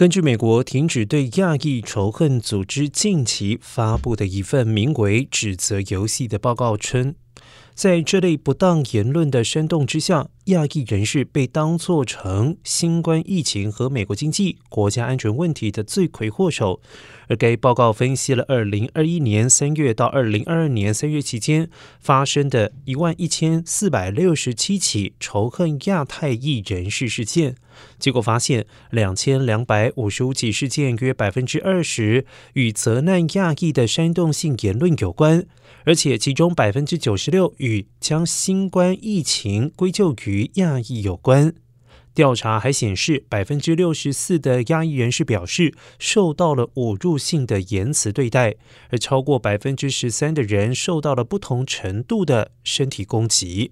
根据美国停止对亚裔仇恨组织近期发布的一份名为“指责游戏”的报告称，在这类不当言论的煽动之下，亚裔人士被当作成新冠疫情和美国经济、国家安全问题的罪魁祸首。而该报告分析了二零二一年三月到二零二二年三月期间发生的一万一千四百六十七起仇恨亚太裔人士事件，结果发现两千两百五十五起事件约百分之二十与责难亚裔的煽动性言论有关，而且其中百分之九十六与将新冠疫情归咎于与亚裔有关。调查还显示，百分之六十四的亚裔人士表示受到了侮辱性的言辞对待，而超过百分之十三的人受到了不同程度的身体攻击。